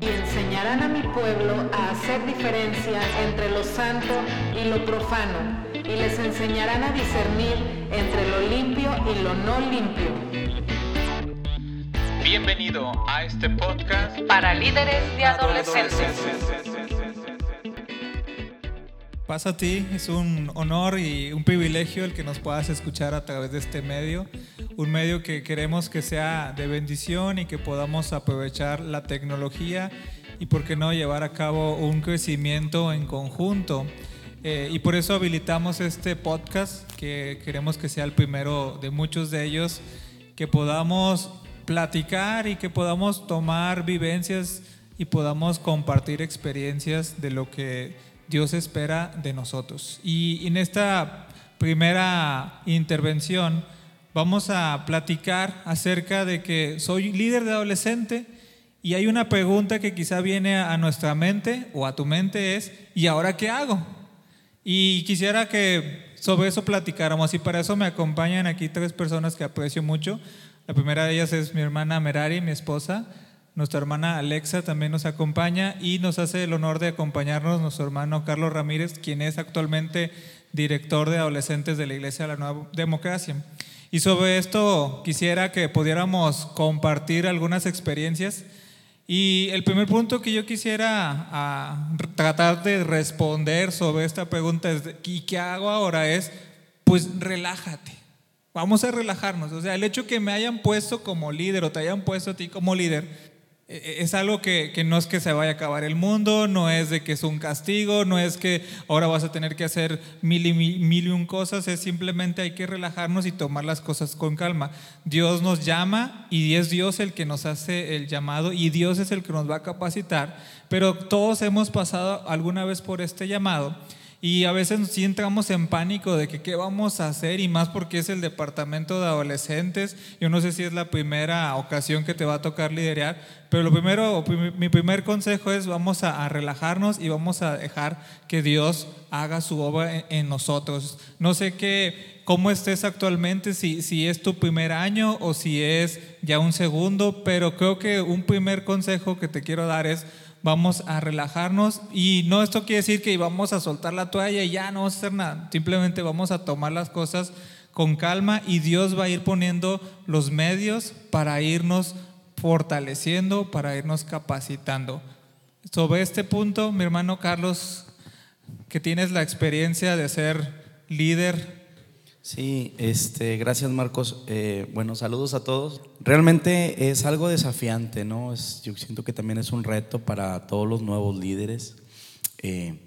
y enseñarán a mi pueblo a hacer diferencia entre lo santo y lo profano, y les enseñarán a discernir entre lo limpio y lo no limpio. Bienvenido a este podcast Para líderes de adolescentes. Pasa a ti, es un honor y un privilegio el que nos puedas escuchar a través de este medio, un medio que queremos que sea de bendición y que podamos aprovechar la tecnología y por qué no llevar a cabo un crecimiento en conjunto. Eh, y por eso habilitamos este podcast, que queremos que sea el primero de muchos de ellos, que podamos platicar y que podamos tomar vivencias y podamos compartir experiencias de lo que Dios espera de nosotros. Y en esta primera intervención vamos a platicar acerca de que soy líder de adolescente y hay una pregunta que quizá viene a nuestra mente o a tu mente es, ¿y ahora qué hago? Y quisiera que sobre eso platicáramos y para eso me acompañan aquí tres personas que aprecio mucho. La primera de ellas es mi hermana Merari, mi esposa. Nuestra hermana Alexa también nos acompaña y nos hace el honor de acompañarnos nuestro hermano Carlos Ramírez, quien es actualmente director de adolescentes de la Iglesia de la Nueva Democracia. Y sobre esto quisiera que pudiéramos compartir algunas experiencias. Y el primer punto que yo quisiera ah, tratar de responder sobre esta pregunta es, ¿y qué hago ahora? Es, pues relájate. Vamos a relajarnos. O sea, el hecho que me hayan puesto como líder o te hayan puesto a ti como líder, es algo que, no es que se vaya a acabar el mundo, no es de que es un castigo, no es que ahora vas a tener que hacer mil y, mil y un cosas, es simplemente hay que relajarnos y tomar las cosas con calma. Dios nos llama y es Dios el que nos hace el llamado y Dios es el que nos va a capacitar, pero todos hemos pasado alguna vez por este llamado y a veces sí entramos en pánico de que qué vamos a hacer y más porque es el departamento de adolescentes. Yo no sé si es la primera ocasión que te va a tocar liderar, pero lo primero, mi primer consejo es vamos a, relajarnos y vamos a dejar que Dios haga su obra en, nosotros. No sé qué, cómo estés actualmente, si, si es tu primer año o si es ya un segundo, pero creo que un primer consejo que te quiero dar es vamos a relajarnos y no esto quiere decir que vamos a soltar la toalla y ya no vamos hacer nada, simplemente vamos a tomar las cosas con calma y Dios va a ir poniendo los medios para irnos fortaleciendo, para irnos capacitando. Sobre este punto, mi hermano Carlos, que tienes la experiencia de ser líder Sí, este, gracias Marcos. Eh, bueno, saludos a todos. Realmente es algo desafiante, ¿no? Es, yo siento que también es un reto para todos los nuevos líderes. Eh,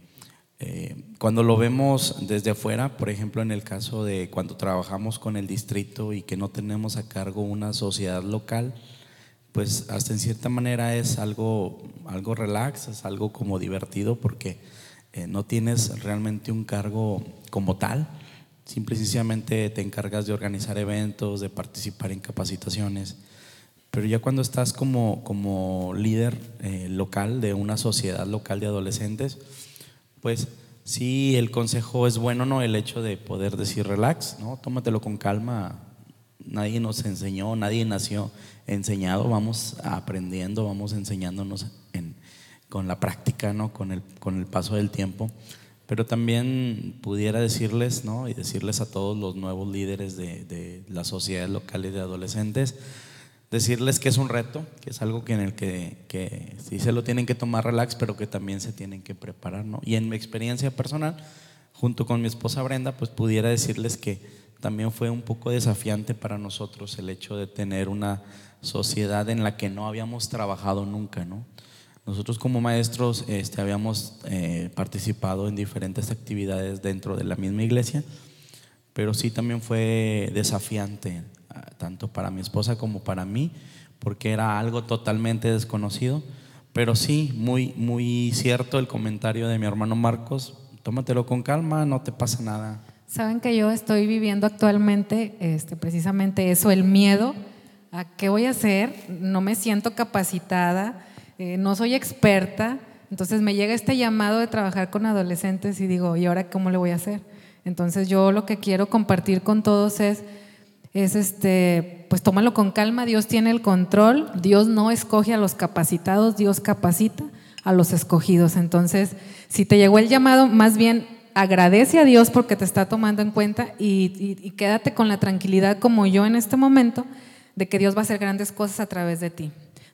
eh, cuando lo vemos desde afuera, por ejemplo, en el caso de cuando trabajamos con el distrito y que no tenemos a cargo una sociedad local, pues hasta en cierta manera es algo, algo relax, es algo como divertido porque no tienes realmente un cargo como tal Simple y sencillamente te encargas de organizar eventos, de participar en capacitaciones. Pero ya cuando estás como, como líder eh, local de una sociedad local de adolescentes, pues sí, el consejo es bueno, ¿no? El hecho de poder decir relax, ¿no? Tómatelo con calma. Nadie nos enseñó, nadie nació enseñado, vamos aprendiendo, vamos enseñándonos con la práctica, ¿no? Con el, con el paso del tiempo. Pero también pudiera decirles, ¿no? Y decirles a todos los nuevos líderes de, de las sociedades locales de adolescentes, decirles que es un reto, que es algo que en el que, que, sí se lo tienen que tomar relax, pero que también se tienen que preparar, ¿no? Y en mi experiencia personal, junto con mi esposa Brenda, pues pudiera decirles que también fue un poco desafiante para nosotros el hecho de tener una sociedad en la que no habíamos trabajado nunca, ¿no? Nosotros como maestros este, habíamos eh, participado en diferentes actividades dentro de la misma iglesia, pero sí también fue desafiante, ah, tanto para mi esposa como para mí, porque era algo totalmente desconocido. Pero sí, muy, muy cierto el comentario de mi hermano Marcos, tómatelo con calma, no te pasa nada. Saben que yo estoy viviendo actualmente este, precisamente eso, el miedo a qué voy a hacer, no me siento capacitada eh, no soy experta, entonces me llega este llamado de trabajar con adolescentes y digo, ¿y ahora cómo le voy a hacer? Entonces yo lo que quiero compartir con todos es, es este, pues tómalo con calma, Dios tiene el control, Dios no escoge a los capacitados, Dios capacita a los escogidos. Entonces, si te llegó el llamado, más bien agradece a Dios porque te está tomando en cuenta y, y quédate con la tranquilidad como yo en este momento de que Dios va a hacer grandes cosas a través de ti.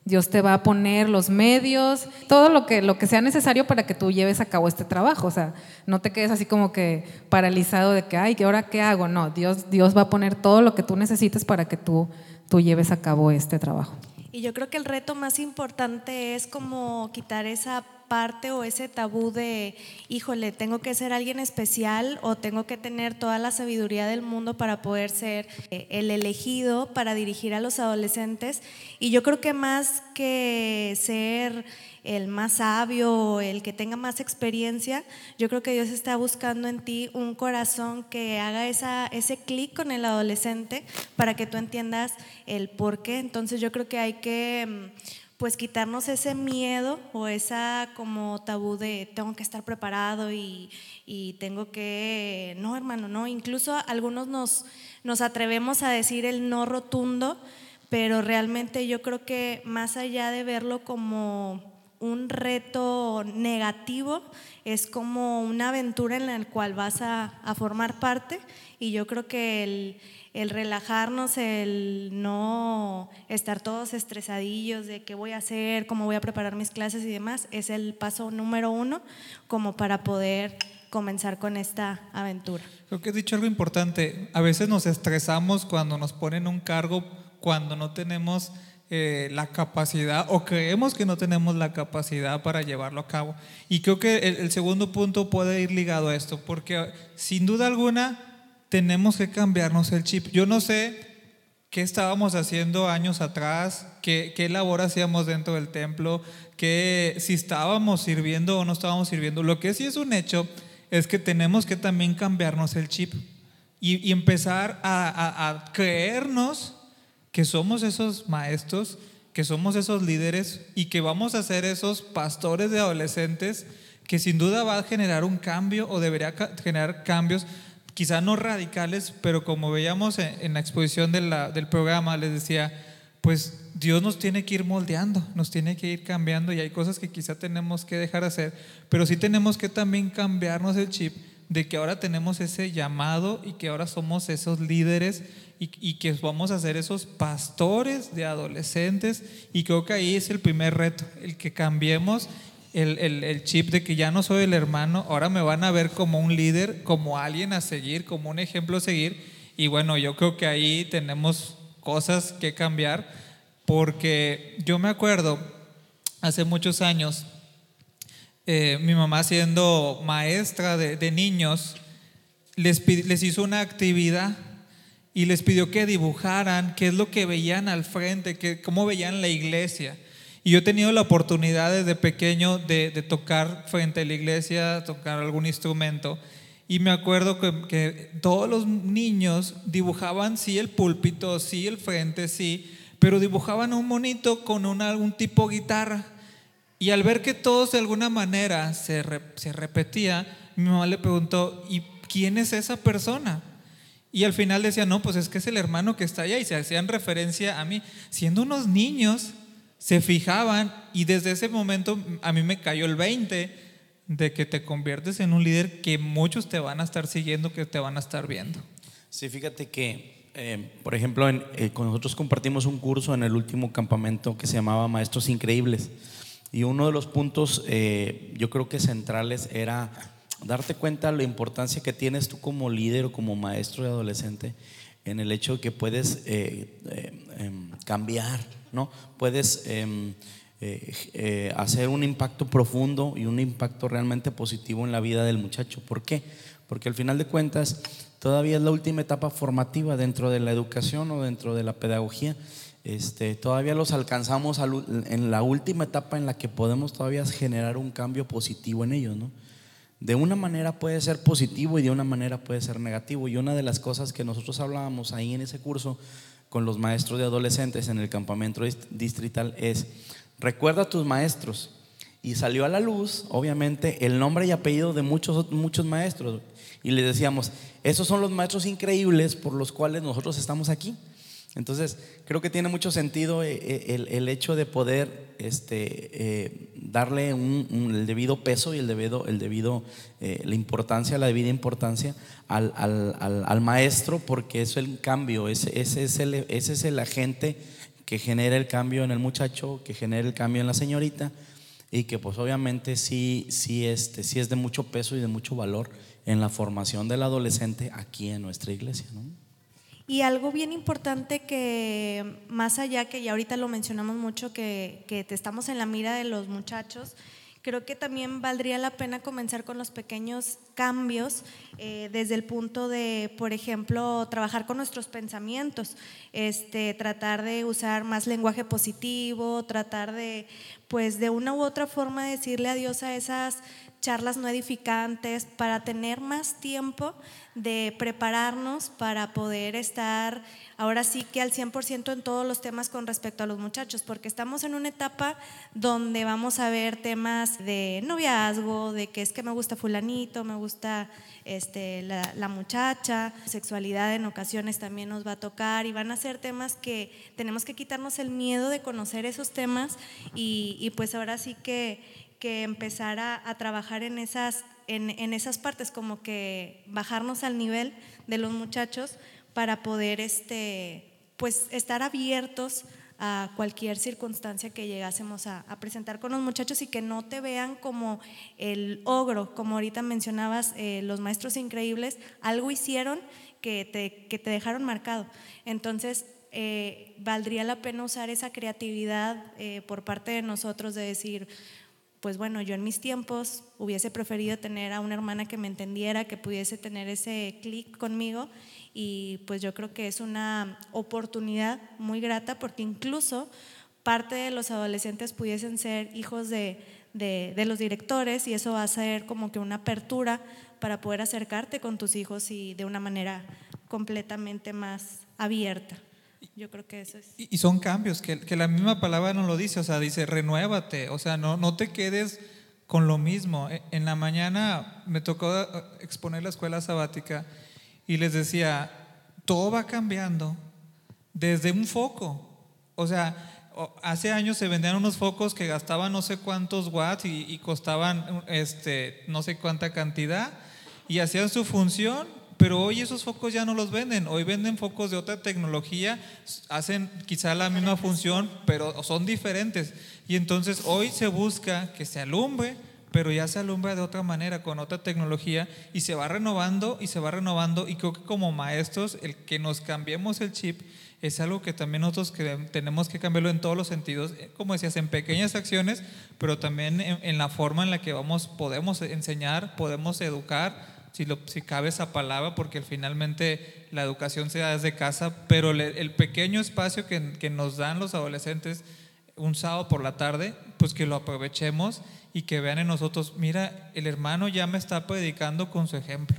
Dios te va a poner los medios, todo lo que, lo que sea necesario para que tú lleves a cabo este trabajo. O sea, no te quedes así como que paralizado de que, ay, ¿qué ahora qué hago? No, Dios, Dios va a poner todo lo que tú necesites para que tú, tú lleves a cabo este trabajo. Y yo creo que el reto más importante es como quitar esa parte o ese tabú de, híjole, tengo que ser alguien especial o tengo que tener toda la sabiduría del mundo para poder ser eh, el elegido para dirigir a los adolescentes. Y yo creo que más que ser el más sabio, el que tenga más experiencia, yo creo que Dios está buscando en ti un corazón que haga ese clic con el adolescente para que tú entiendas el por qué. Entonces yo creo que hay que mm, pues quitarnos ese miedo o esa como tabú de tengo que estar preparado y, tengo que, no hermano, no, incluso algunos nos, nos atrevemos a decir el no rotundo, pero realmente yo creo que más allá de verlo como un reto negativo, es como una aventura en la cual vas a, a formar parte. Y yo creo que el el relajarnos, el no estar todos estresadillos de qué voy a hacer, cómo voy a preparar mis clases y demás, es el paso número uno como para poder comenzar con esta aventura. Creo que has dicho algo importante. A veces nos estresamos cuando nos ponen un cargo, cuando no tenemos eh, la capacidad o creemos que no tenemos la capacidad para llevarlo a cabo. Y creo que el segundo punto puede ir ligado a esto, porque sin duda alguna tenemos que cambiarnos el chip. Yo no sé qué estábamos haciendo años atrás, qué, qué labor hacíamos dentro del templo, que si estábamos sirviendo o no estábamos sirviendo. Lo que sí es un hecho es que tenemos que también cambiarnos el chip y, empezar a, a creernos que somos esos maestros, que somos esos líderes y que vamos a ser esos pastores de adolescentes que sin duda va a generar un cambio o debería generar cambios quizá no radicales, pero como veíamos en, la exposición del programa, les decía, pues Dios nos tiene que ir moldeando, nos tiene que ir cambiando y hay cosas que quizá tenemos que dejar hacer, pero sí tenemos que también cambiarnos el chip de que ahora tenemos ese llamado y que ahora somos esos líderes y, y, que vamos a ser esos pastores de adolescentes y creo que ahí es el primer reto, el que cambiemos el, chip de que ya no soy el hermano, ahora me van a ver como un líder, como alguien a seguir, como un ejemplo a seguir. Y bueno, yo creo que ahí tenemos cosas que cambiar, porque yo me acuerdo, hace muchos años, eh, mi mamá siendo maestra de, niños, les, les hizo una actividad y les pidió que dibujaran qué es lo que veían al frente, que, cómo veían la iglesia. Y yo he tenido la oportunidad desde pequeño de, tocar frente a la iglesia, tocar algún instrumento. Y me acuerdo que, todos los niños dibujaban, sí, el púlpito, sí, el frente, sí, pero dibujaban un monito con algún tipo de guitarra. Y al ver que todos de alguna manera se, se repetía, mi mamá le preguntó, ¿y quién es esa persona? Y al final decía, no, pues es que es el hermano que está allá y se hacían referencia a mí. Siendo unos niños, se fijaban y desde ese momento a mí me cayó el 20 de que te conviertes en un líder que muchos te van a estar siguiendo, que te van a estar viendo. Sí, fíjate que, eh, por ejemplo, eh, con nosotros compartimos un curso en el último campamento que se llamaba Maestros Increíbles. Y uno de los puntos, eh, yo creo que centrales, era darte cuenta de la importancia que tienes tú como líder o como maestro de adolescente en el hecho de que puedes em, cambiar ¿no? Puedes em, eh, eh, hacer un impacto profundo y un impacto realmente positivo en la vida del muchacho. ¿Por qué? Porque al final de cuentas todavía es la última etapa formativa dentro de la educación o dentro de la pedagogía. Este, todavía los alcanzamos en la última etapa en la que podemos todavía generar un cambio positivo en ellos, ¿no? De una manera puede ser positivo y de una manera puede ser negativo. Y una de las cosas que nosotros hablábamos ahí en ese curso con los maestros de adolescentes en el campamento distrital es, recuerda a tus maestros. Y salió a la luz, obviamente, el nombre y apellido de muchos, muchos maestros. Y les decíamos, esos son los maestros increíbles por los cuales nosotros estamos aquí. Entonces, creo que tiene mucho sentido eh, eh, el, el hecho de poder este, eh, darle un, el debido peso y el debido, el debido eh, la importancia, la debida importancia al, al- al- al maestro, porque es el cambio, ese, ese es el, ese es el agente que genera el cambio en el muchacho, que genera el cambio en la señorita, y que pues obviamente sí, sí, este, sí es de mucho peso y de mucho valor en la formación del adolescente aquí en nuestra iglesia. ¿no? Y algo bien importante que más allá que ya ahorita lo mencionamos mucho, que, que te estamos en la mira de los muchachos, creo que también valdría la pena comenzar con los pequeños cambios eh, desde el punto de, por ejemplo, trabajar con nuestros pensamientos, este, tratar de usar más lenguaje positivo, tratar de, pues de una u otra forma decirle adiós a esas charlas no edificantes, para tener más tiempo de prepararnos para poder estar ahora sí que al 100% en todos los temas con respecto a los muchachos, porque estamos en una etapa donde vamos a ver temas de noviazgo, de que es que me gusta fulanito, me gusta este, la, la muchacha, sexualidad en ocasiones también nos va a tocar y van a ser temas que tenemos que quitarnos el miedo de conocer esos temas y, y pues ahora sí que que empezar a, trabajar en esas, en, en esas partes, como que bajarnos al nivel de los muchachos para poder este, pues, estar abiertos a cualquier circunstancia que llegásemos a, a presentar con los muchachos y que no te vean como el ogro, como ahorita mencionabas, eh, los maestros increíbles, algo hicieron que te, que te dejaron marcado. Entonces, eh, valdría la pena usar esa creatividad eh, por parte de nosotros de decir, pues bueno, yo en mis tiempos hubiese preferido tener a una hermana que me entendiera, que pudiese tener ese clic conmigo y pues yo creo que es una oportunidad muy grata porque incluso parte de los adolescentes pudiesen ser hijos de, de, los directores y eso va a ser como que una apertura para poder acercarte con tus hijos y de una manera completamente más abierta. Yo creo que eso es. Y, y son cambios, que, que la misma palabra nos lo dice, o sea, dice, renuévate, o sea, no, no te quedes con lo mismo. E- En la mañana me tocó eh, exponer la escuela sabática y les decía, todo va cambiando desde un foco. O sea, hace años se vendían unos focos que gastaban no sé cuántos watts y, y costaban este, no sé cuánta cantidad y hacían su función, pero hoy esos focos ya no los venden. Hoy venden focos de otra tecnología, hacen quizá la misma función, pero son diferentes. Y entonces hoy se busca que se alumbre, pero ya se alumbra de otra manera, con otra tecnología, y se va renovando y se va renovando. Y creo que como maestros, el que nos cambiemos el chip es algo que también nosotros tenemos que cambiarlo en todos los sentidos, eh, como decías, en pequeñas acciones, pero también en, en la forma en la que vamos, podemos enseñar, podemos educar, si, lo, si cabe esa palabra, porque finalmente la educación se da desde casa, pero le- el pequeño espacio que, que nos dan los adolescentes un sábado por la tarde, pues que lo aprovechemos y que vean en nosotros, mira, el hermano ya me está predicando con su ejemplo.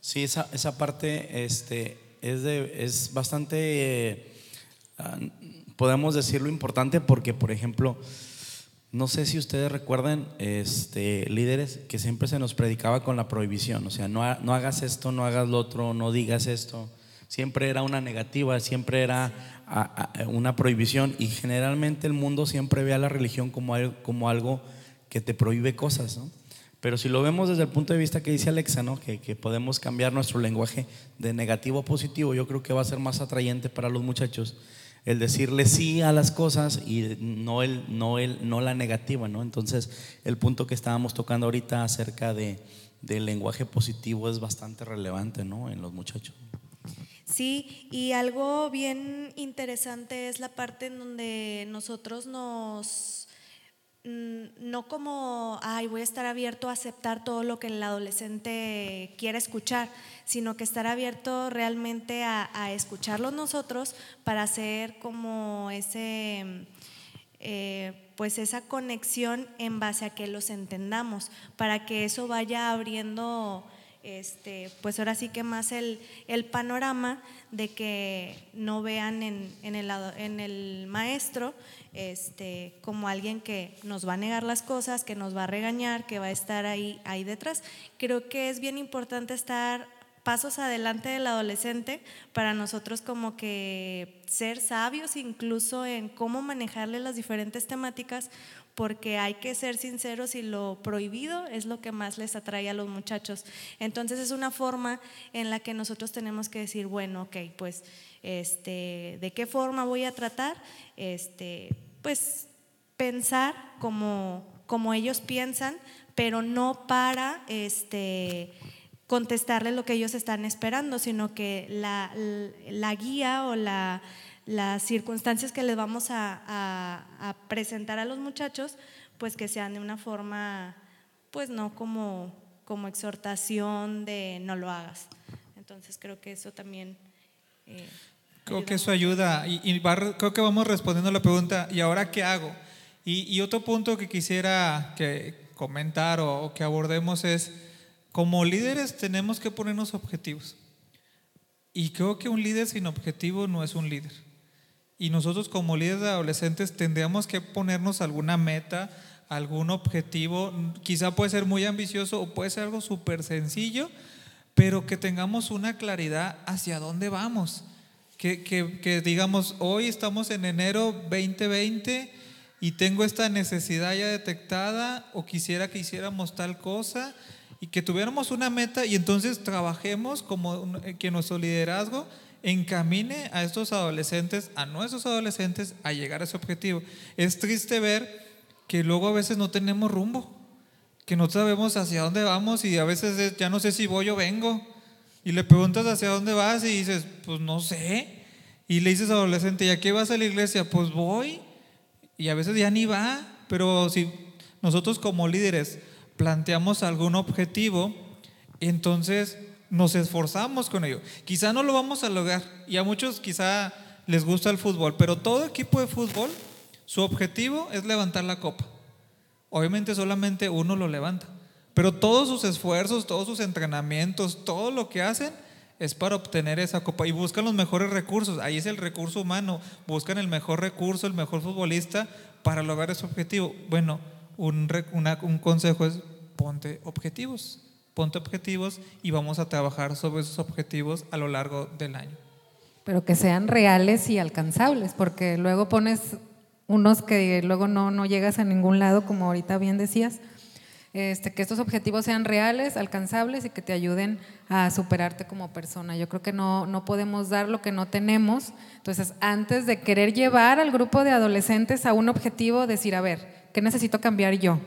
Sí, esa, esa parte este, es, de, es bastante, eh, ah, podemos decirlo importante porque, por ejemplo, no sé si ustedes recuerdan, este, líderes, que siempre se nos predicaba con la prohibición, o sea, no, no hagas esto, no hagas lo otro, no digas esto. Siempre era una negativa, siempre era una prohibición y generalmente el mundo siempre ve a la religión como algo, como algo que te prohíbe cosas, ¿no? Pero si lo vemos desde el punto de vista que dice Alexa, ¿no? que, que podemos cambiar nuestro lenguaje de negativo a positivo, yo creo que va a ser más atrayente para los muchachos el decirle sí a las cosas y no, el, no, el, no la negativa. ¿no? Entonces, el punto que estábamos tocando ahorita acerca de, del lenguaje positivo es bastante relevante ¿no? en los muchachos. Sí, y algo bien interesante es la parte en donde nosotros nos, no como, ay, voy a estar abierto a aceptar todo lo que el adolescente quiera escuchar, sino que estar abierto realmente a, a escucharlos nosotros para hacer como ese, eh, pues esa conexión en base a que los entendamos, para que eso vaya abriendo este, pues ahora sí que más el, el panorama de que no vean en, en el, en el maestro este, como alguien que nos va a negar las cosas, que nos va a regañar, que va a estar ahí, ahí detrás. Creo que es bien importante estar pasos adelante del adolescente para nosotros como que ser sabios incluso en cómo manejarle las diferentes temáticas, porque hay que ser sinceros y lo prohibido es lo que más les atrae a los muchachos. Entonces es una forma en la que nosotros tenemos que decir, bueno, ok, pues, este, ¿de qué forma voy a tratar? Este, pues pensar como, como ellos piensan, pero no para este, contestarles lo que ellos están esperando, sino que la, la guía o la las circunstancias que les vamos a, presentar a los muchachos, pues que sean de una forma, pues no como, como exhortación de no lo hagas. Entonces creo que eso también... Eh, creo que eso ayuda y, creo que vamos respondiendo a la pregunta, ¿y ahora qué hago? Y, otro punto que quisiera que comentar o que abordemos es, como líderes tenemos que ponernos objetivos. Y creo que un líder sin objetivo no es un líder. Y nosotros como líderes de adolescentes tendríamos que ponernos alguna meta, algún objetivo, quizá puede ser muy ambicioso o puede ser algo súper sencillo, pero que tengamos una claridad hacia dónde vamos. Que, que, digamos, hoy estamos en enero 2020 y tengo esta necesidad ya detectada o quisiera que hiciéramos tal cosa y que tuviéramos una meta y entonces trabajemos como que nuestro liderazgo encamine a estos adolescentes, a nuestros adolescentes, a llegar a ese objetivo. Es triste ver que luego a veces no tenemos rumbo, que no sabemos hacia dónde vamos y a veces ya no sé si voy o vengo. Y le preguntas hacia dónde vas y dices, pues no sé. Y le dices adolescente, ¿y a qué vas a la iglesia? Pues voy. Y a veces ya ni va. Pero si nosotros como líderes planteamos algún objetivo, entonces nos esforzamos con ello. Quizá no lo vamos a lograr y a muchos quizá les gusta el fútbol, pero todo equipo de fútbol, su objetivo es levantar la copa. Obviamente solamente uno lo levanta, pero todos sus esfuerzos, todos sus entrenamientos, todo lo que hacen es para obtener esa copa y buscan los mejores recursos. Ahí es el recurso humano, buscan el mejor recurso, el mejor futbolista para lograr ese objetivo. Bueno, un, consejo es ponte objetivos ponte objetivos y vamos a trabajar sobre esos objetivos a lo largo del año. Pero que sean reales y alcanzables, porque luego pones unos que luego no, no llegas a ningún lado, como ahorita bien decías. Este, que estos objetivos sean reales, alcanzables y que te ayuden a superarte como persona. Yo creo que no, no podemos dar lo que no tenemos. Entonces, antes de querer llevar al grupo de adolescentes a un objetivo, decir, a ver, ¿qué necesito cambiar yo?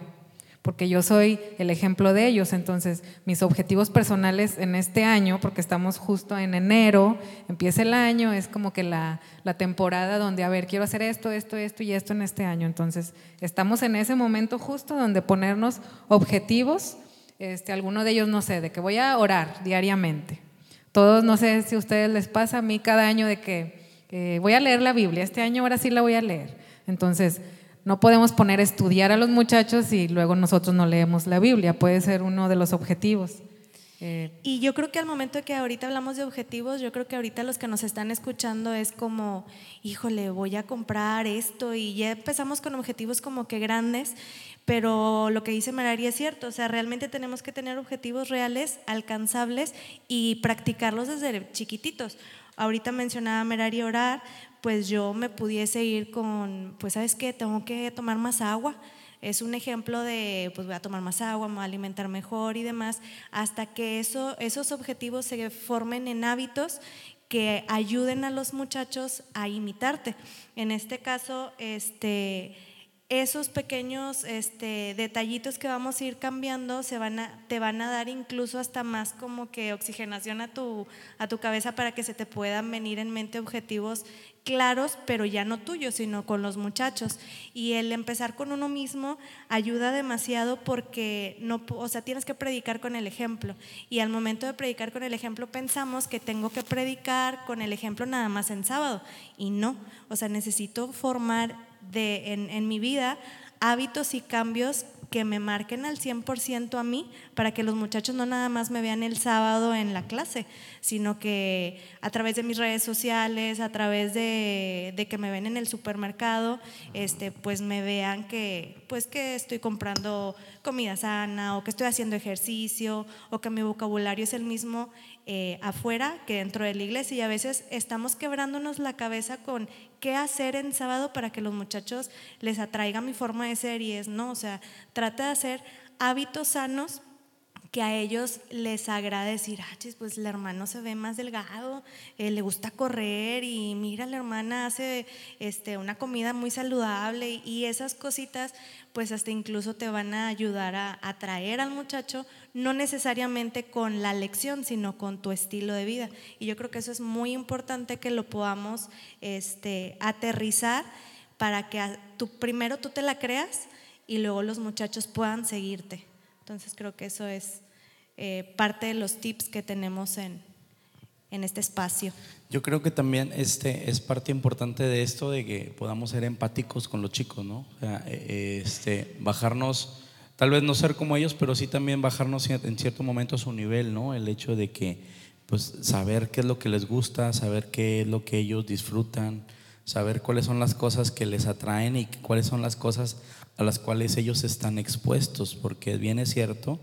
Porque yo soy el ejemplo de ellos. Entonces, mis objetivos personales en este año, porque estamos justo en enero, empieza el año, es como que la, temporada donde, a ver, quiero hacer esto, esto, esto y esto en este año. Entonces, estamos en ese momento justo donde ponernos objetivos. Este, alguno de ellos, no sé, de que voy a orar diariamente. Todos, no sé si a ustedes les pasa, a mí cada año de que eh, voy a leer la Biblia, este año ahora sí la voy a leer. Entonces, no podemos poner a estudiar a los muchachos y luego nosotros no leemos la Biblia. Puede ser uno de los objetivos. Eh, y yo creo que al momento que ahorita hablamos de objetivos, yo creo que ahorita los que nos están escuchando es como, híjole, voy a comprar esto y ya empezamos con objetivos como que grandes, pero lo que dice Merari es cierto, o sea, realmente tenemos que tener objetivos reales, alcanzables y practicarlos desde chiquititos. Ahorita mencionaba Merari orar, pues yo me pudiese ir con, pues sabes qué, tengo que tomar más agua. Es un ejemplo de, pues voy a tomar más agua, me voy a alimentar mejor y demás, hasta que eso, esos objetivos se formen en hábitos que ayuden a los muchachos a imitarte. En este caso, este, esos pequeños este, detallitos que vamos a ir cambiando se van a, te van a dar incluso hasta más como que oxigenación a tu, a tu cabeza para que se te puedan venir en mente objetivos claros, pero ya no tuyos, sino con los muchachos. Y el empezar con uno mismo ayuda demasiado porque no, o sea, tienes que predicar con el ejemplo. Y al momento de predicar con el ejemplo pensamos que tengo que predicar con el ejemplo nada más en sábado. Y no, o sea, necesito formar de, en, mi vida hábitos y cambios que me marquen al 100% a mí, para que los muchachos no nada más me vean el sábado en la clase, sino que a través de mis redes sociales, a través de, de que me ven en el supermercado, este, pues me vean que, pues que estoy comprando comida sana o que estoy haciendo ejercicio o que mi vocabulario es el mismo eh, afuera que dentro de la iglesia y a veces estamos quebrándonos la cabeza con qué hacer en sábado para que los muchachos les atraiga mi forma de ser y es no, o sea, trata de hacer hábitos sanos que a ellos les agrade decir, ah, pues el hermano se ve más delgado, eh, le gusta correr y mira, la hermana hace este, una comida muy saludable y esas cositas, pues hasta incluso te van a ayudar a atraer al muchacho, no necesariamente con la lección, sino con tu estilo de vida. Y yo creo que eso es muy importante que lo podamos este, aterrizar para que tú, primero tú te la creas y luego los muchachos puedan seguirte. Entonces creo que eso es eh, parte de los tips que tenemos en, en este espacio. Yo creo que también este es parte importante de esto de que podamos ser empáticos con los chicos, ¿no? Eh, este, bajarnos, tal vez no ser como ellos, pero sí también bajarnos en cierto momento a su nivel, ¿no? El hecho de que, pues, saber qué es lo que les gusta, saber qué es lo que ellos disfrutan, saber cuáles son las cosas que les atraen y cuáles son las cosas a las cuales ellos están expuestos, porque bien es cierto,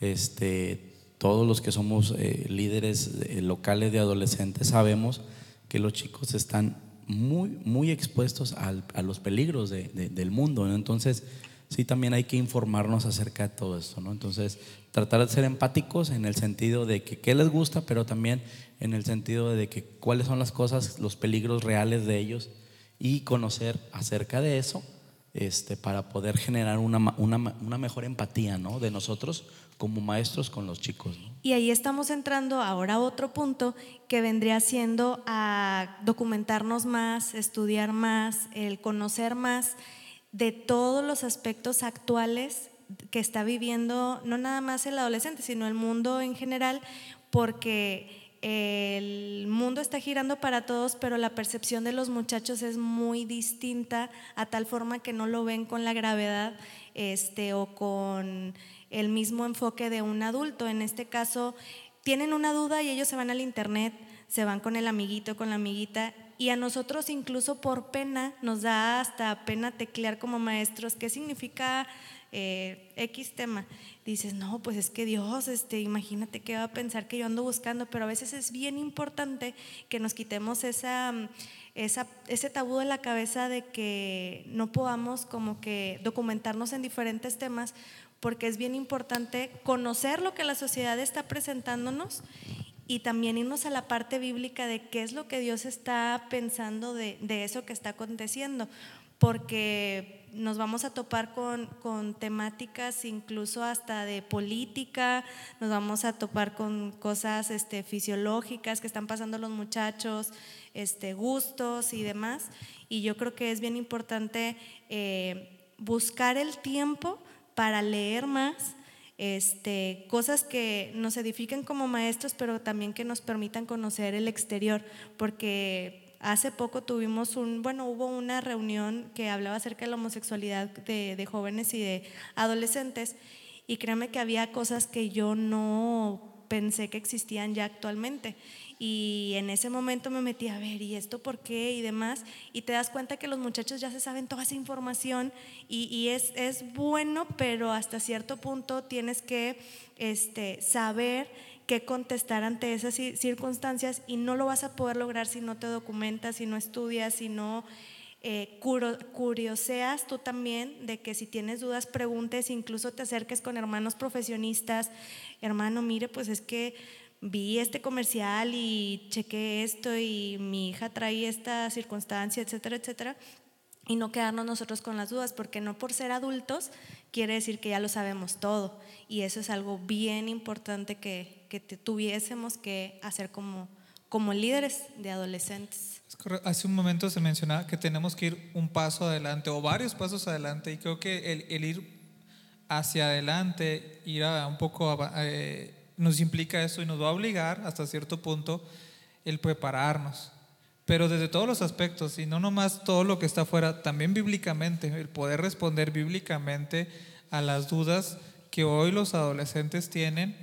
este, todos los que somos eh, líderes eh, locales de adolescentes sabemos que los chicos están muy, muy expuestos a los peligros del mundo, entonces sí también hay que informarnos acerca de todo esto, ¿no? Entonces tratar de ser empáticos en el sentido de que qué les gusta, pero también en el sentido de que cuáles son las cosas, los peligros reales de ellos y conocer acerca de eso este, para poder generar una, una, mejor empatía ¿no? de nosotros como maestros con los chicos. Y ahí estamos entrando ahora a otro punto que vendría siendo a documentarnos más, estudiar más, el conocer más de todos los aspectos actuales que está viviendo no nada más el adolescente, sino el mundo en general, porque el mundo está girando para todos, pero la percepción de los muchachos es muy distinta a tal forma que no lo ven con la gravedad este, o con el mismo enfoque de un adulto. En este caso, tienen una duda y ellos se van al internet, se van con el amiguito, con la amiguita, y a nosotros incluso por pena, nos da hasta pena teclear como maestros qué significa eh, X tema dices, no, pues es que Dios, este, imagínate qué va a pensar que yo ando buscando, pero a veces es bien importante que nos quitemos esa, esa, ese tabú de la cabeza de que no podamos como que documentarnos en diferentes temas, porque es bien importante conocer lo que la sociedad está presentándonos y también irnos a la parte bíblica de qué es lo que Dios está pensando de, de eso que está aconteciendo, porque nos vamos a topar con, con, temáticas incluso hasta de política, nos vamos a topar con cosas este, fisiológicas que están pasando los muchachos, este, gustos y demás. Y yo creo que es bien importante eh, buscar el tiempo para leer más. Este, cosas que nos edifiquen como maestros, pero también que nos permitan conocer el exterior, porque Hace poco tuvimos un, bueno, hubo una reunión que hablaba acerca de la homosexualidad de, jóvenes y de adolescentes y créeme que había cosas que yo no pensé que existían ya actualmente. Y en ese momento me metí a ver, ¿y esto por qué? Y demás. Y te das cuenta que los muchachos ya se saben toda esa información y, y es, es, bueno, pero hasta cierto punto tienes que este, saber qué contestar ante esas circunstancias y no lo vas a poder lograr si no te documentas, si no estudias, si no eh, curioseas tú también de que si tienes dudas preguntes, incluso te acerques con hermanos profesionistas, hermano, mire, pues es que vi este comercial y chequé esto y mi hija trae esta circunstancia, etcétera, etcétera y no quedarnos nosotros con las dudas, porque no por ser adultos quiere decir que ya lo sabemos todo. Y eso es algo bien importante que, que tuviésemos que hacer como, como líderes de adolescentes. Hace un momento se mencionaba que tenemos que ir un paso adelante o varios pasos adelante y creo que el, el ir hacia adelante, ir a un poco, eh, nos implica eso y nos va a obligar hasta cierto punto el prepararnos pero desde todos los aspectos, y no nomás todo lo que está afuera, también bíblicamente, el poder responder bíblicamente a las dudas que hoy los adolescentes tienen.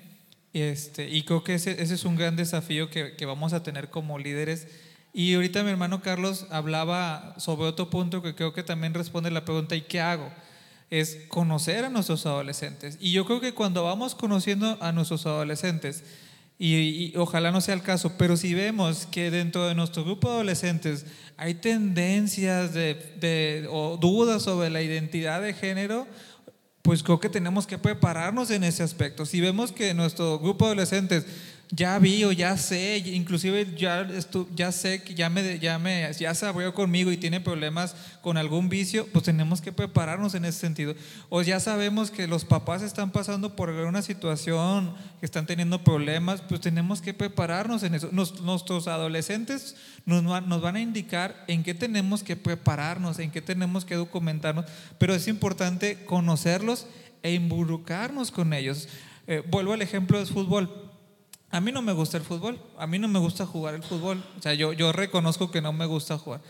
Este, y creo que ese, ese es un gran desafío que, que vamos a tener como líderes. Y ahorita mi hermano Carlos hablaba sobre otro punto que creo que también responde la pregunta, ¿y qué hago? Es conocer a nuestros adolescentes. Y yo creo que cuando vamos conociendo a nuestros adolescentes, y, ojalá no sea el caso, pero si vemos que dentro de nuestro grupo de adolescentes hay tendencias de, o dudas sobre la identidad de género, pues creo que tenemos que prepararnos en ese aspecto. Si vemos que nuestro grupo de adolescentes ya vi o ya sé, inclusive ya, ya sé que ya, me, ya, me, ya se abrió conmigo y tiene problemas con algún vicio, pues tenemos que prepararnos en ese sentido. O ya sabemos que los papás están pasando por una situación, que están teniendo problemas, pues tenemos que prepararnos en eso. nuestros adolescentes nos, nos van a indicar en qué tenemos que prepararnos, en qué tenemos que documentarnos, pero es importante conocerlos e involucrarnos con ellos. Eh, vuelvo al ejemplo del fútbol a mí no me gusta el fútbol, a mí no me gusta jugar el fútbol, o sea, yo, yo reconozco que no me gusta jugar.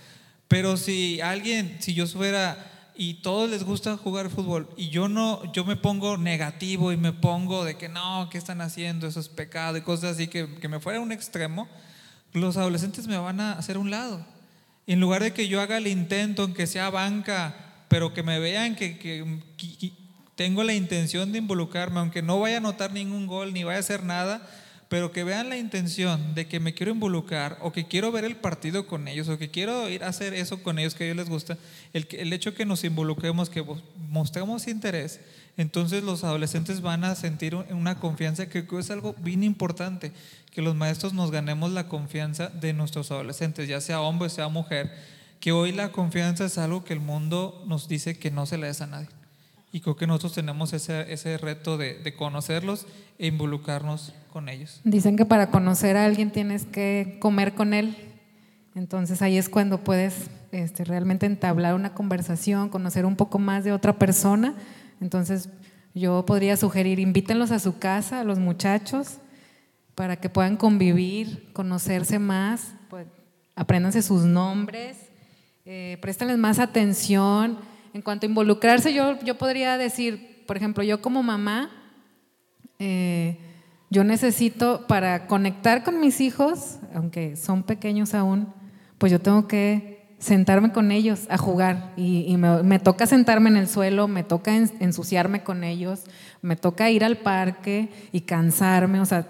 Pero si alguien, si yo fuera y todos les gusta jugar fútbol y yo no, yo me pongo negativo y me pongo de que no, ¿qué están haciendo? Eso es pecado y cosas así, que, que me fuera un extremo, los adolescentes me van a hacer un lado. Y en lugar de que yo haga el intento, aunque sea banca, pero que me vean que, que tengo la intención de involucrarme, aunque no vaya a anotar ningún gol ni vaya a hacer nada, pero que vean la intención de que me quiero involucrar o que quiero ver el partido con ellos o que quiero ir a hacer eso con ellos que a ellos les gusta, el, el hecho que nos involucremos, que mostremos interés, entonces los adolescentes van a sentir una confianza que es algo bien importante, que los maestros nos ganemos la confianza de nuestros adolescentes, ya sea hombre, sea mujer, que hoy la confianza es algo que el mundo nos dice que no se le da a nadie. Y creo que nosotros tenemos ese, ese reto de, de, conocerlos e involucrarnos con ellos. Dicen que para conocer a alguien tienes que comer con él. Entonces ahí es cuando puedes este, realmente entablar una conversación, conocer un poco más de otra persona. Entonces yo podría sugerir, invítenlos a su casa, a los muchachos, para que puedan convivir, conocerse más, pues, apréndanse sus nombres, eh, más atención en cuanto a involucrarse, yo, yo podría decir, por ejemplo, yo como mamá, eh, yo necesito para conectar con mis hijos, aunque son pequeños aún, pues yo tengo que sentarme con ellos a jugar. Y, me, me, toca sentarme en el suelo, me toca ensuciarme con ellos, me toca ir al parque y cansarme, o sea,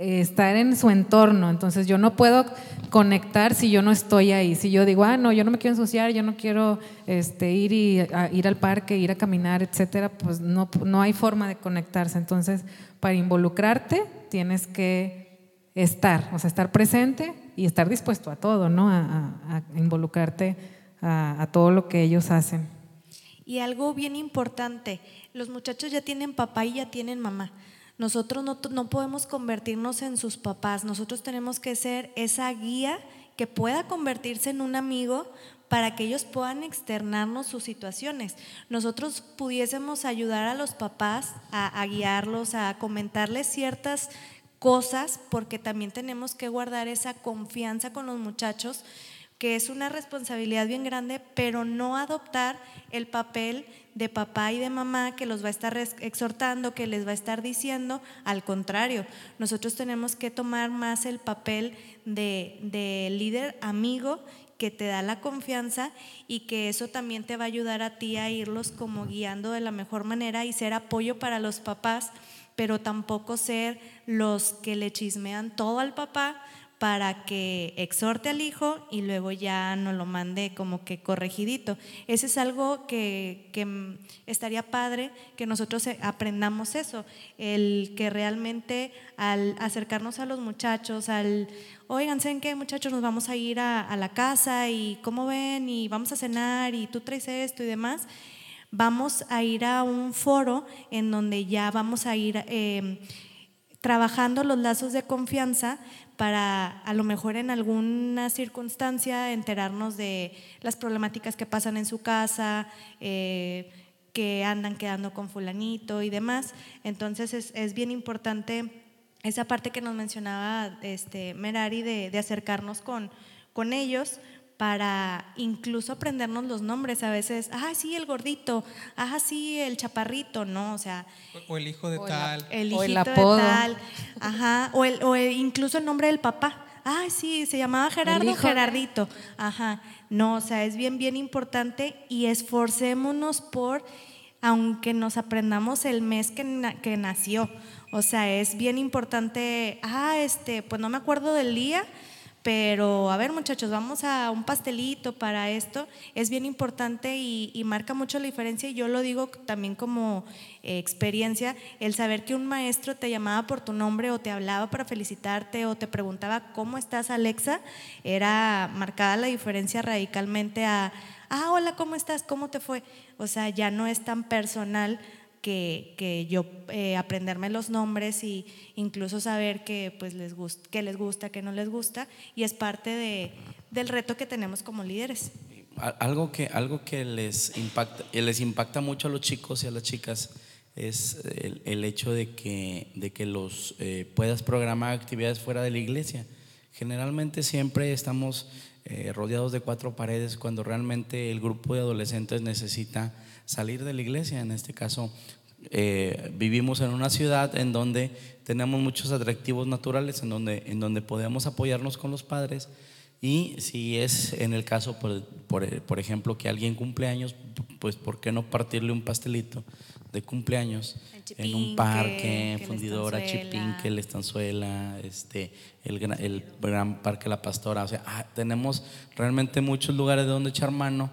estar en su entorno. Entonces yo no puedo conectar si yo no estoy ahí. Si yo digo, ah, no, yo no me quiero ensuciar, yo no quiero este, ir, y, ir al parque, ir a caminar, etcétera, pues no, no hay forma de conectarse. Entonces, para involucrarte tienes que estar, o sea, estar presente y estar dispuesto a todo, ¿no? A, involucrarte a, a todo lo que ellos hacen. Y algo bien importante, los muchachos ya tienen papá y ya tienen mamá. Nosotros no, podemos convertirnos en sus papás, nosotros tenemos que ser esa guía que pueda convertirse en un amigo para que ellos puedan externarnos sus situaciones. Nosotros pudiésemos ayudar a los papás a, guiarlos, a comentarles ciertas cosas, porque también tenemos que guardar esa confianza con los muchachos, que es una responsabilidad bien grande, pero no adoptar el papel de papá y de mamá que los va a estar exhortando, que les va a estar diciendo. Al contrario, nosotros tenemos que tomar más el papel de, líder amigo que te da la confianza y que eso también te va a ayudar a ti a irlos como guiando de la mejor manera y ser apoyo para los papás, pero tampoco ser los que le chismean todo al papá, para que exhorte al hijo y luego ya no lo mande como que corregidito. Ese es algo que, que, estaría padre que nosotros eh, aprendamos eso, el que realmente al acercarnos a los muchachos, al, oigan, ¿saben qué muchachos? Nos vamos a ir a, la casa y cómo ven y vamos a cenar y tú traes esto y demás. Vamos a ir a un foro en donde ya vamos a ir eh, trabajando los lazos de confianza para a lo mejor en alguna circunstancia enterarnos de las problemáticas que pasan en su casa, eh, que andan quedando con fulanito y demás. Entonces es, bien importante esa parte que nos mencionaba este, Merari de, acercarnos con, con ellos para incluso aprendernos los nombres. A veces, ah, sí, el gordito, ah, sí, el chaparrito, ¿no? O sea, O el hijo de O el tal. el O el hijito de apodo. tal, ajá, o, el, o el- incluso el nombre del papá. Ah, sí, se llamaba Gerardo, Gerardito. Ajá. No, o sea, es bien, bien importante y esforcémonos por, aunque nos aprendamos el mes que, na- que nació. O sea, es bien importante, ah, este, pues no me acuerdo del día, pero a ver muchachos, vamos a un pastelito para esto. Es bien importante y, marca mucho la diferencia y yo lo digo también como eh, experiencia, el saber que un maestro te llamaba por tu nombre o te hablaba para felicitarte o te preguntaba cómo estás Alexa, era marcada la diferencia radicalmente a, ah, hola, ¿cómo estás? ¿Cómo te fue? O sea, ya no es tan personal que, que yo eh, aprenderme los nombres y incluso saber que pues les gusta, que les gusta, que no les gusta y es parte de, del reto que tenemos como líderes. Algo que, algo que les, impacta, eh, les impacta mucho a los chicos y a las chicas es el, el hecho de que, de que los eh, puedas programar actividades fuera de la iglesia. Generalmente siempre estamos eh, rodeados de cuatro paredes cuando realmente el grupo de adolescentes necesita salir de la iglesia. En este caso, eh, vivimos en una ciudad en donde tenemos muchos atractivos naturales, en donde, en donde podemos apoyarnos con los padres. Y si es en el caso, por, por, por ejemplo, que alguien cumple años, pues ¿por qué no partirle un pastelito de cumpleaños El en un parque, que fundidora, chipinque, la estanzuela, este, el, gran- el gran parque La Pastora? O sea, ah, tenemos realmente muchos lugares de donde echar mano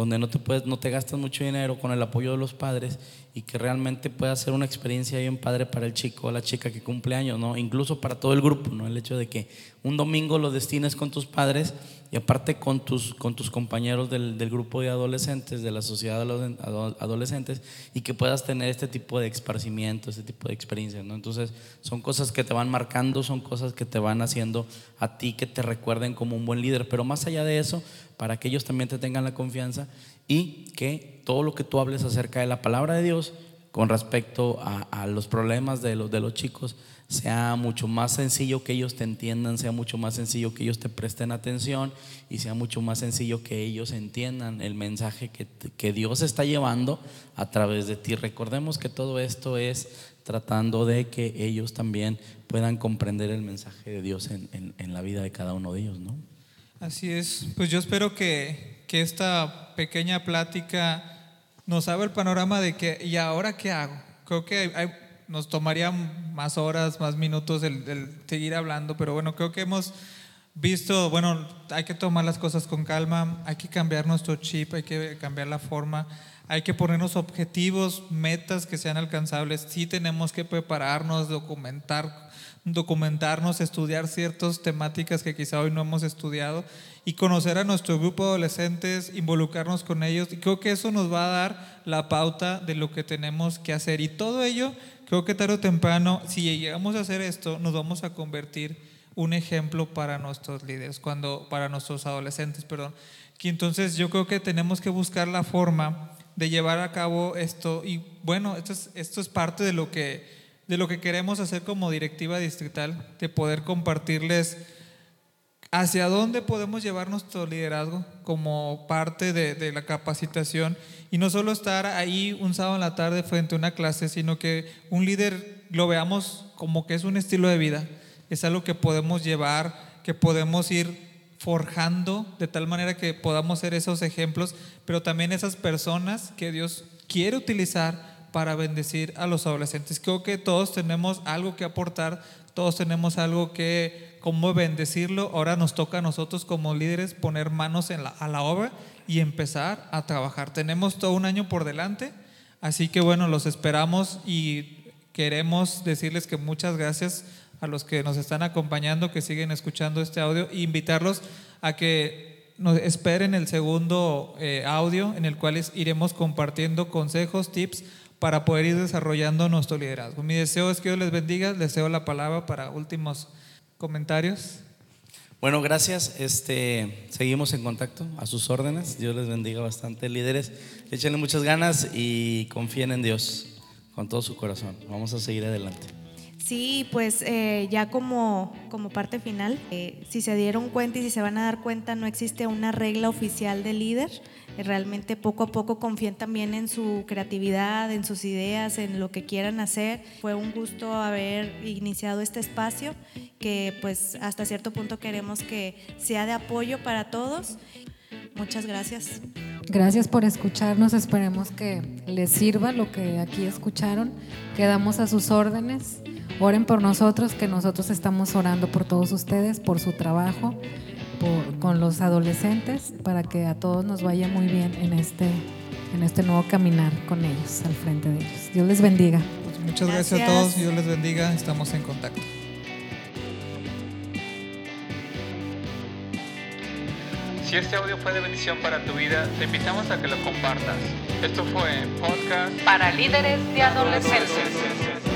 donde no te puedes, no te gastas mucho dinero con el apoyo de los padres y que realmente pueda ser una experiencia bien padre para el chico o la chica que cumple años, ¿no? Incluso para todo el grupo, ¿no? El hecho de que un domingo lo destines con tus padres y aparte con tus, con tus compañeros del, del grupo de adolescentes, de la sociedad de los ado- adolescentes y que puedas tener este tipo de esparcimiento, este tipo de experiencias, ¿no? Entonces son cosas que te van marcando, son cosas que te van haciendo a ti que te recuerden como un buen líder, pero más allá de eso, para que ellos también te tengan la confianza y que todo lo que tú hables acerca de la palabra de Dios con respecto a, los problemas de los, de los chicos sea mucho más sencillo que ellos te entiendan, sea mucho más sencillo que ellos te presten atención y sea mucho más sencillo que ellos entiendan el mensaje que, que Dios está llevando a través de ti. Recordemos que todo esto es tratando de que ellos también puedan comprender el mensaje de Dios en, en- en la vida de cada uno de ellos, ¿no? Así es, pues yo espero que, que esta pequeña plática nos abra el panorama de que, ¿y ahora qué hago? Creo que hay- nos tomaría más horas, más minutos el, el seguir hablando, pero bueno, creo que hemos visto, bueno, hay que tomar las cosas con calma, hay que cambiar nuestro chip, hay que cambiar la forma, hay que ponernos objetivos, metas que sean alcanzables, sí tenemos que prepararnos, documentar documentarnos, estudiar ciertas temáticas que quizá hoy no hemos estudiado y conocer a nuestro grupo de adolescentes, involucrarnos con ellos. Y creo que eso nos va a dar la pauta de lo que tenemos que hacer. Y todo ello, creo que tarde o temprano, si llegamos a hacer esto, nos vamos a convertir un ejemplo para nuestros líderes, cuando, para nuestros adolescentes, perdón. Que entonces yo creo que tenemos que buscar la forma de llevar a cabo esto. Y bueno, esto es, esto es parte de lo que de lo que queremos hacer como directiva distrital, de poder compartirles hacia dónde podemos llevar nuestro liderazgo como parte de, de, la capacitación. Y no solo estar ahí un sábado en la tarde frente a una clase, sino que un líder lo veamos como que es un estilo de vida, es algo que podemos llevar, que podemos ir forjando de tal manera que podamos ser esos ejemplos, pero también esas personas que Dios quiere utilizar para bendecir a los adolescentes. Creo que todos tenemos algo que aportar, todos tenemos algo que, como bendecirlo, ahora nos toca a nosotros como líderes poner manos a la obra y empezar a trabajar. Tenemos todo un año por delante, así que bueno, los esperamos y queremos decirles que muchas gracias a los que nos están acompañando, que siguen escuchando este audio, e invitarlos a que nos esperen el segundo eh, audio en el cual iremos compartiendo consejos, tips, para poder ir desarrollando nuestro liderazgo. Mi deseo es que Dios les bendiga, les deseo la palabra para últimos comentarios. Bueno, gracias. Este, seguimos en contacto a sus órdenes. Dios les bendiga bastante, líderes. Échenle muchas ganas y confíen en Dios con todo su corazón. Vamos a seguir adelante. Sí, pues eh, ya como, como parte final, eh, si se dieron cuenta y si se van a dar cuenta, no existe una regla oficial de líder. Eh, realmente poco a poco confían también en su creatividad, en sus ideas, en lo que quieran hacer. Fue un gusto haber iniciado este espacio que pues hasta cierto punto queremos que sea de apoyo para todos. Muchas gracias. Gracias por escucharnos, esperemos que les sirva lo que aquí escucharon. Quedamos a sus órdenes. Oren por nosotros, que nosotros estamos orando por todos ustedes, por su trabajo, por- con los adolescentes, para que a todos nos vaya muy bien en este, en este nuevo caminar con ellos, al frente de ellos. Dios les bendiga. Pues muchas gracias. Gracias. a todos, Dios les bendiga, estamos en contacto. Si este audio fue de bendición para tu vida, te invitamos a que lo compartas. Esto fue Podcast Para líderes de adolescentes.